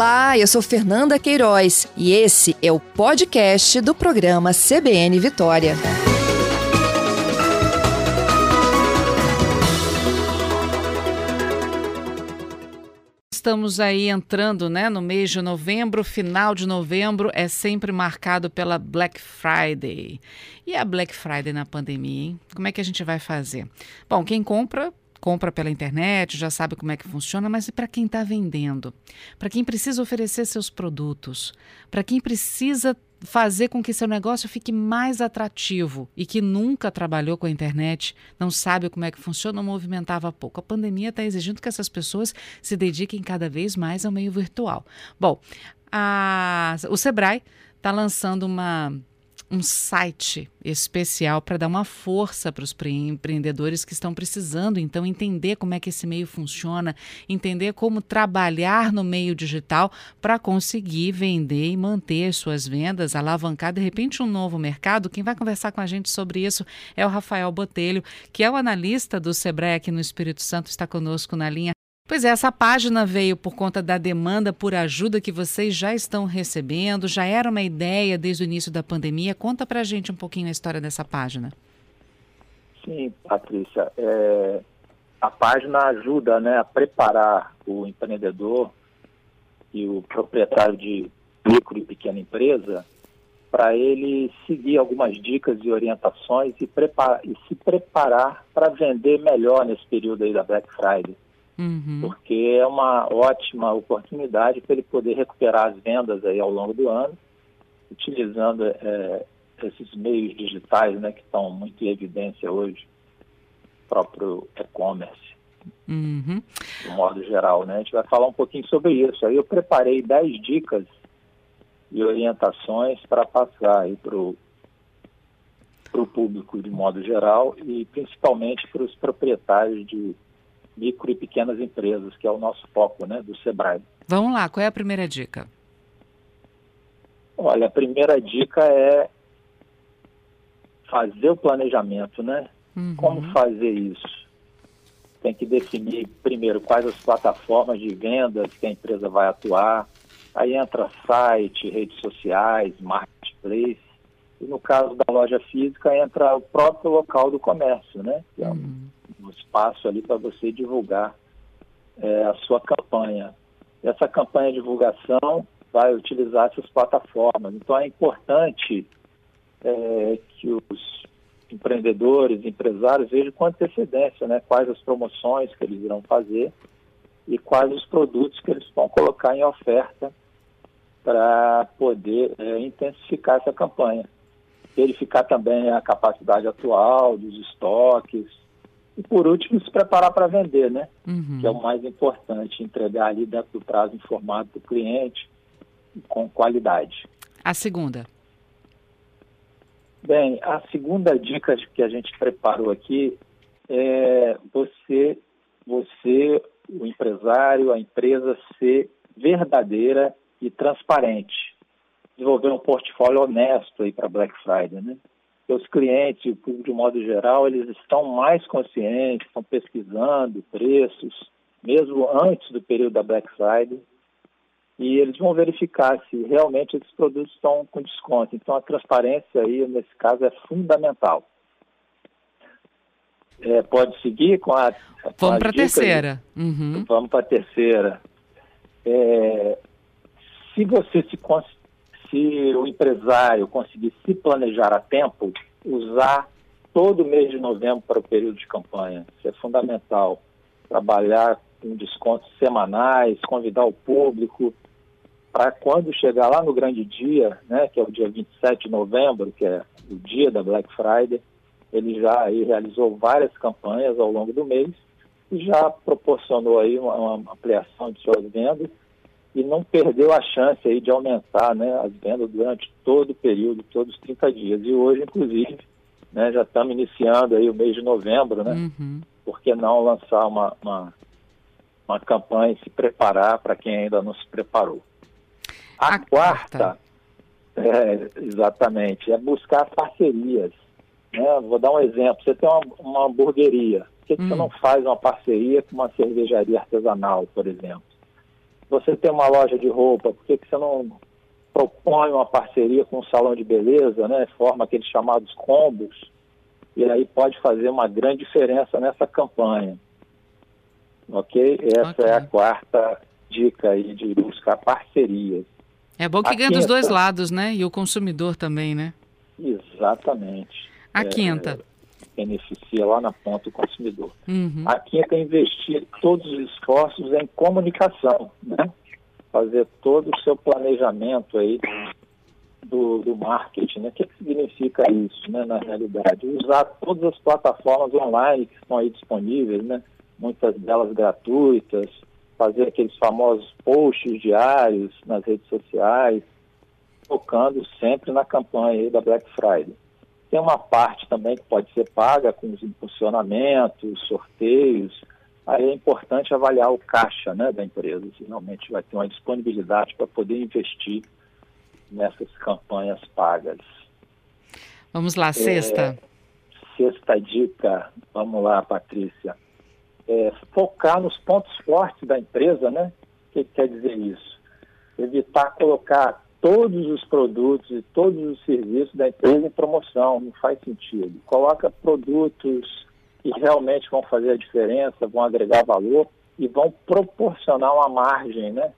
Olá, eu sou Fernanda Queiroz e esse é o podcast do programa CBN Vitória. Estamos aí entrando né, no mês de novembro, final de novembro é sempre marcado pela Black Friday. E a Black Friday na pandemia, hein? Como é que a gente vai fazer? Bom, quem compra compra pela internet, já sabe como é que funciona, mas e para quem está vendendo? Para quem precisa oferecer seus produtos? Para quem precisa fazer com que seu negócio fique mais atrativo e que nunca trabalhou com a internet, não sabe como é que funciona, movimentava pouco. A pandemia está exigindo que essas pessoas se dediquem cada vez mais ao meio virtual. Bom, a, o Sebrae está lançando uma um site especial para dar uma força para os empreendedores que estão precisando, então, entender como é que esse meio funciona, entender como trabalhar no meio digital para conseguir vender e manter as suas vendas, alavancar de repente um novo mercado. Quem vai conversar com a gente sobre isso é o Rafael Botelho, que é o analista do Sebrae aqui no Espírito Santo, está conosco na linha. Pois é, essa página veio por conta da demanda por ajuda que vocês já estão recebendo, já era uma ideia desde o início da pandemia. Conta pra gente um pouquinho a história dessa página. Sim, Patrícia. É, a página ajuda né, a preparar o empreendedor e o proprietário de micro e pequena empresa para ele seguir algumas dicas e orientações e, prepara, e se preparar para vender melhor nesse período aí da Black Friday uhum. porque é uma ótima oportunidade para ele poder recuperar as vendas aí ao longo do ano, utilizando é, esses meios digitais né, que estão muito em evidência hoje, próprio e-commerce. Uhum. De modo geral, né? A gente vai falar um pouquinho sobre isso. Aí eu preparei 10 dicas e orientações para passar aí para o público de modo geral e principalmente para os proprietários de micro e pequenas empresas, que é o nosso foco né, do SEBRAE. Vamos lá, qual é a primeira dica? Olha, a primeira dica é fazer o planejamento, né? Uhum. Como fazer isso? Tem que definir primeiro quais as plataformas de vendas que a empresa vai atuar. Aí entra site, redes sociais, marketplace. E no caso da loja física entra o próprio local do comércio, né? Que é uhum um espaço ali para você divulgar é, a sua campanha. Essa campanha de divulgação vai utilizar essas plataformas. Então é importante é, que os empreendedores, empresários vejam com antecedência né, quais as promoções que eles irão fazer e quais os produtos que eles vão colocar em oferta para poder é, intensificar essa campanha. Verificar também a capacidade atual dos estoques, e por último, se preparar para vender, né? Uhum. Que é o mais importante, entregar ali dentro do prazo informado do cliente com qualidade. A segunda? Bem, a segunda dica que a gente preparou aqui é você, você, o empresário, a empresa ser verdadeira e transparente. Desenvolver um portfólio honesto aí para Black Friday, né? Os clientes de modo geral, eles estão mais conscientes, estão pesquisando preços, mesmo antes do período da Black Friday, e eles vão verificar se realmente esses produtos estão com desconto. Então, a transparência aí, nesse caso, é fundamental. É, pode seguir com a. Com Vamos para a terceira. Uhum. Vamos para a terceira. É, se você se se o empresário conseguir se planejar a tempo, usar todo mês de novembro para o período de campanha. Isso é fundamental. Trabalhar com descontos semanais, convidar o público para quando chegar lá no grande dia, né, que é o dia 27 de novembro, que é o dia da Black Friday, ele já aí realizou várias campanhas ao longo do mês e já proporcionou aí uma, uma ampliação de suas vendas e não perdeu a chance aí de aumentar né, as vendas durante todo o período, todos os 30 dias. E hoje, inclusive, né, já estamos iniciando aí o mês de novembro, né? Uhum. Por que não lançar uma, uma, uma campanha e se preparar para quem ainda não se preparou? A, a quarta. É, exatamente, é buscar parcerias. Né? Vou dar um exemplo. Você tem uma, uma hamburgueria. Por que, que você hum. não faz uma parceria com uma cervejaria artesanal, por exemplo? Você tem uma loja de roupa, por que, que você não propõe uma parceria com um salão de beleza, né? Forma aqueles chamados combos, e aí pode fazer uma grande diferença nessa campanha. Ok? Essa okay. é a quarta dica aí de buscar parcerias. É bom que a ganha quinta, dos dois lados, né? E o consumidor também, né? Exatamente. A é, quinta. Beneficia lá na ponta o consumidor. Uhum. A quinta é investir todos os esforços em comunicação, né? Fazer todo o seu planejamento aí do, do marketing, né? O que, que significa isso, né, na realidade? Usar todas as plataformas online que estão aí disponíveis, né? Muitas delas gratuitas, fazer aqueles famosos posts diários nas redes sociais, focando sempre na campanha da Black Friday. Tem uma parte também que pode ser paga com os impulsionamentos, sorteios. Aí é importante avaliar o caixa né, da empresa, se realmente vai ter uma disponibilidade para poder investir nessas campanhas pagas. Vamos lá, sexta. É, sexta dica, vamos lá, Patrícia. É, focar nos pontos fortes da empresa, né? O que, que quer dizer isso? Evitar colocar todos os produtos e todos os serviços da empresa em promoção, não faz sentido. Coloca produtos que realmente vão fazer a diferença, vão agregar valor e vão proporcionar uma margem né,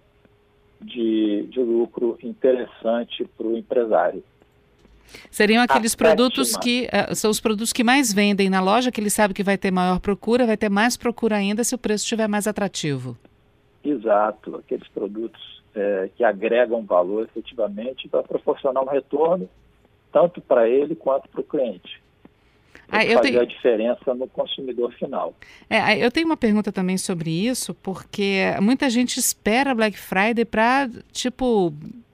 de, de lucro interessante para o empresário. Seriam aqueles a produtos que uh, são os produtos que mais vendem na loja, que ele sabe que vai ter maior procura, vai ter mais procura ainda se o preço estiver mais atrativo. Exato, aqueles produtos é, que agregam valor efetivamente para proporcionar um retorno tanto para ele quanto para o cliente. Ah, eu fazer tenho... a diferença no consumidor final. É, eu tenho uma pergunta também sobre isso, porque muita gente espera Black Friday para, tipo,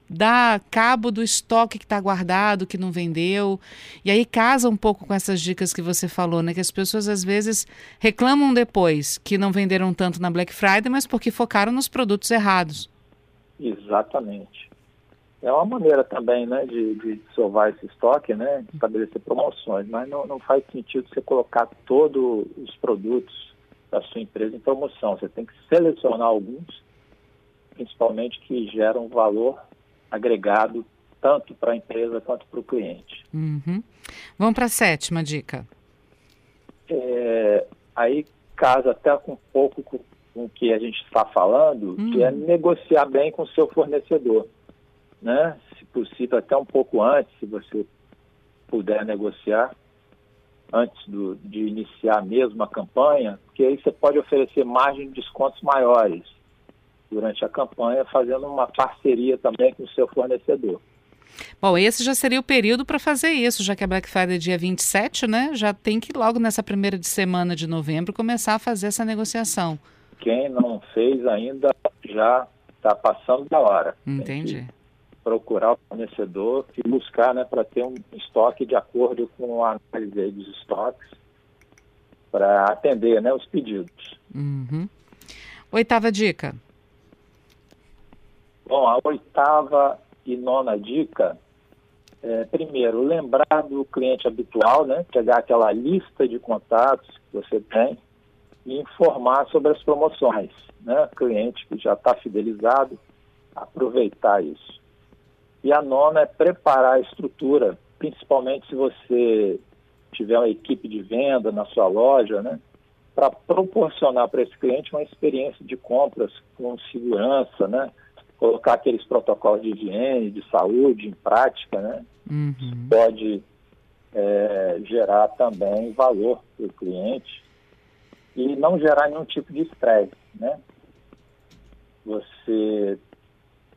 dar cabo do estoque que está guardado, que não vendeu. E aí casa um pouco com essas dicas que você falou, né? Que as pessoas às vezes reclamam depois que não venderam tanto na Black Friday, mas porque focaram nos produtos errados. Exatamente é uma maneira também né, de, de salvar esse estoque, né, estabelecer promoções, mas não, não faz sentido você colocar todos os produtos da sua empresa em promoção. Você tem que selecionar alguns, principalmente que geram valor agregado tanto para a empresa quanto para o cliente. Uhum. Vamos para a sétima dica. É, aí casa até com um pouco com, com o que a gente está falando, que é hum. negociar bem com o seu fornecedor né? Se possível, até um pouco antes, se você puder negociar antes do, de iniciar mesmo a campanha, porque aí você pode oferecer margem de descontos maiores durante a campanha, fazendo uma parceria também com o seu fornecedor. Bom, esse já seria o período para fazer isso, já que a Black Friday é dia 27, né? Já tem que logo nessa primeira de semana de novembro começar a fazer essa negociação. Quem não fez ainda já está passando da hora. Entendi procurar o fornecedor e buscar né, para ter um estoque de acordo com a análise dos estoques para atender né, os pedidos. Uhum. Oitava dica. Bom, a oitava e nona dica é, primeiro, lembrar do cliente habitual, né, pegar aquela lista de contatos que você tem e informar sobre as promoções. Né, cliente que já está fidelizado, aproveitar isso. E a nona é preparar a estrutura, principalmente se você tiver uma equipe de venda na sua loja, né? Para proporcionar para esse cliente uma experiência de compras com segurança, né? Colocar aqueles protocolos de higiene, de saúde em prática, né? Uhum. Pode é, gerar também valor para o cliente e não gerar nenhum tipo de estresse, né? Você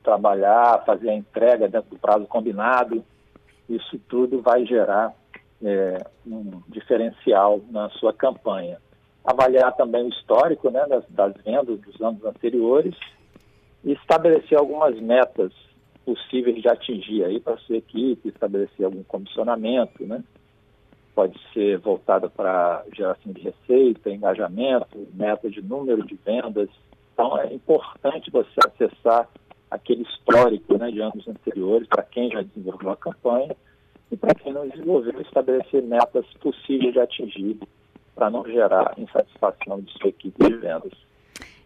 trabalhar, fazer a entrega dentro do prazo combinado, isso tudo vai gerar é, um diferencial na sua campanha. Avaliar também o histórico né, das, das vendas dos anos anteriores e estabelecer algumas metas possíveis de atingir aí para sua equipe, estabelecer algum comissionamento, né? Pode ser voltada para geração de receita, engajamento, meta de número de vendas. Então é importante você acessar aquele histórico né, de anos anteriores, para quem já desenvolveu a campanha e para quem não desenvolveu, estabelecer metas possíveis de atingir para não gerar insatisfação de sua equipe de vendas.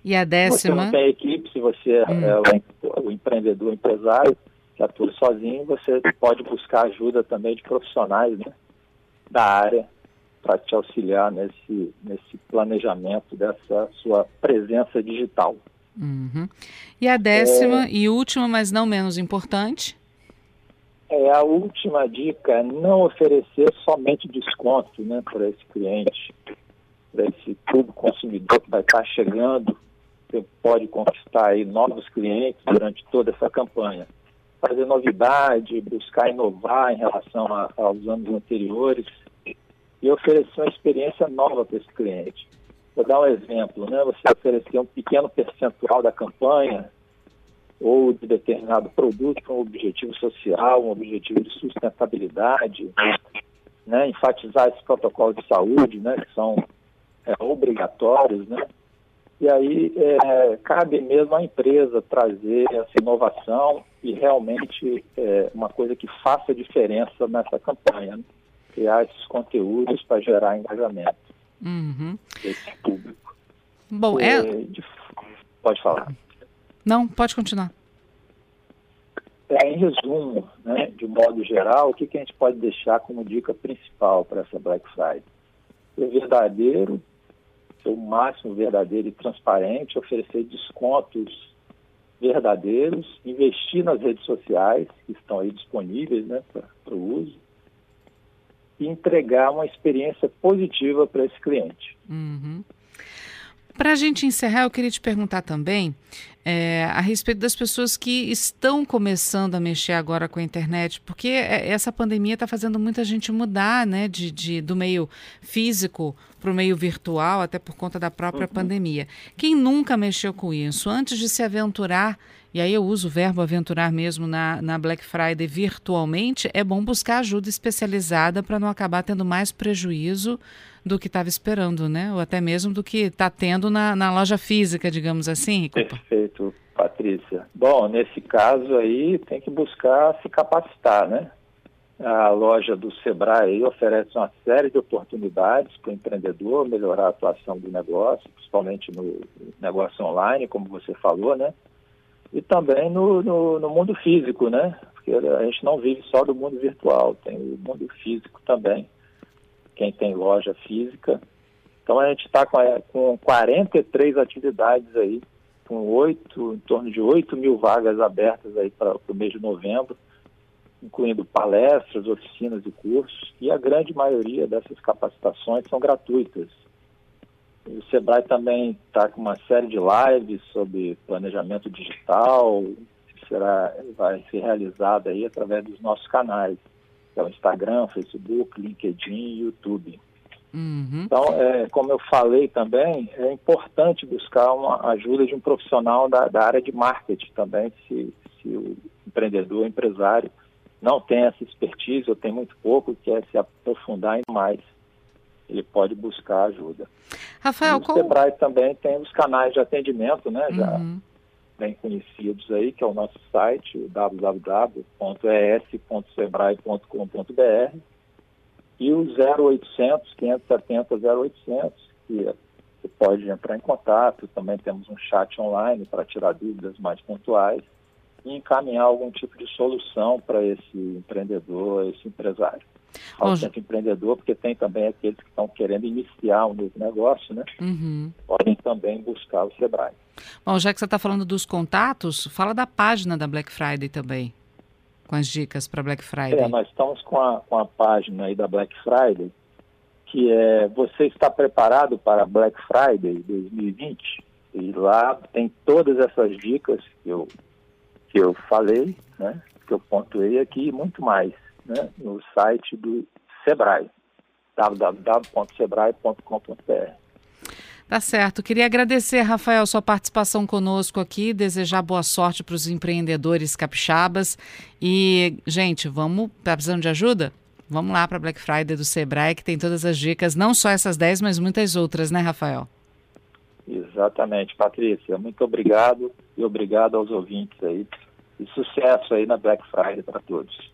E a décima? Você não tem equipe, se você hum. é o empreendedor, o empresário, que atua sozinho, você pode buscar ajuda também de profissionais né, da área para te auxiliar nesse, nesse planejamento dessa sua presença digital. Uhum. E a décima é, e última, mas não menos importante? É, a última dica é não oferecer somente desconto né, para esse cliente, para esse público consumidor que vai estar chegando, você pode conquistar aí novos clientes durante toda essa campanha. Fazer novidade, buscar inovar em relação a, aos anos anteriores e oferecer uma experiência nova para esse cliente. Vou dar um exemplo, né? Você oferecer um pequeno percentual da campanha ou de determinado produto para um objetivo social, um objetivo de sustentabilidade, né? enfatizar esses protocolos de saúde, né? que são é, obrigatórios, né? E aí é, cabe mesmo à empresa trazer essa inovação e realmente é, uma coisa que faça diferença nessa campanha, né? criar esses conteúdos para gerar engajamento uhum. desse público. Bom, é... De... Pode falar. Não, pode continuar. É, em resumo, né, de modo geral, o que, que a gente pode deixar como dica principal para essa Black Friday? Ser verdadeiro, ser o máximo verdadeiro e transparente, oferecer descontos verdadeiros, investir nas redes sociais que estão aí disponíveis né, para o uso e entregar uma experiência positiva para esse cliente. Uhum. Para a gente encerrar, eu queria te perguntar também é, a respeito das pessoas que estão começando a mexer agora com a internet, porque é, essa pandemia está fazendo muita gente mudar né, de, de do meio físico para o meio virtual, até por conta da própria uhum. pandemia. Quem nunca mexeu com isso, antes de se aventurar e aí eu uso o verbo aventurar mesmo na, na Black Friday virtualmente, é bom buscar ajuda especializada para não acabar tendo mais prejuízo do que estava esperando, né? Ou até mesmo do que está tendo na, na loja física, digamos assim. Perfeito, Patrícia. Bom, nesse caso aí tem que buscar se capacitar, né? A loja do Sebrae oferece uma série de oportunidades para o empreendedor melhorar a atuação do negócio, principalmente no negócio online, como você falou, né? E também no, no, no, mundo físico, né? Porque a gente não vive só do mundo virtual, tem o mundo físico também, quem tem loja física. Então a gente está com, com 43 atividades aí, com oito, em torno de 8 mil vagas abertas aí para o mês de novembro, incluindo palestras, oficinas e cursos, e a grande maioria dessas capacitações são gratuitas. O Sebrae também está com uma série de lives sobre planejamento digital, que será, vai ser realizada aí através dos nossos canais, que é o Instagram, Facebook, LinkedIn e YouTube. Uhum. Então, é, como eu falei também, é importante buscar uma ajuda de um profissional da, da área de marketing também, se, se o empreendedor, o empresário, não tem essa expertise ou tem muito pouco, quer se aprofundar ainda mais ele pode buscar ajuda. Rafael, e o qual... Sebrae também tem os canais de atendimento, né, já uhum. bem conhecidos aí, que é o nosso site, www.es.sebrae.com.br e o 0800 570 0800, que você pode entrar em contato, também temos um chat online para tirar dúvidas mais pontuais e encaminhar algum tipo de solução para esse empreendedor, esse empresário ao centro empreendedor, porque tem também aqueles que estão querendo iniciar um novo negócio, né? Uhum. Podem também buscar o Sebrae. Bom, já que você está falando dos contatos, fala da página da Black Friday também, com as dicas para Black Friday. É, nós estamos com a, com a página aí da Black Friday, que é Você está preparado para Black Friday 2020? E lá tem todas essas dicas que eu, que eu falei, né? Que eu pontuei aqui e muito mais né, no site do Sebrae, www.sebrae.com.br. Tá certo. Queria agradecer, Rafael, sua participação conosco aqui, desejar boa sorte para os empreendedores capixabas. E, gente, vamos. Tá precisando de ajuda? Vamos lá para Black Friday do Sebrae, que tem todas as dicas, não só essas 10, mas muitas outras, né, Rafael? Exatamente, Patrícia. Muito obrigado e obrigado aos ouvintes aí. E sucesso aí na Black Friday para todos.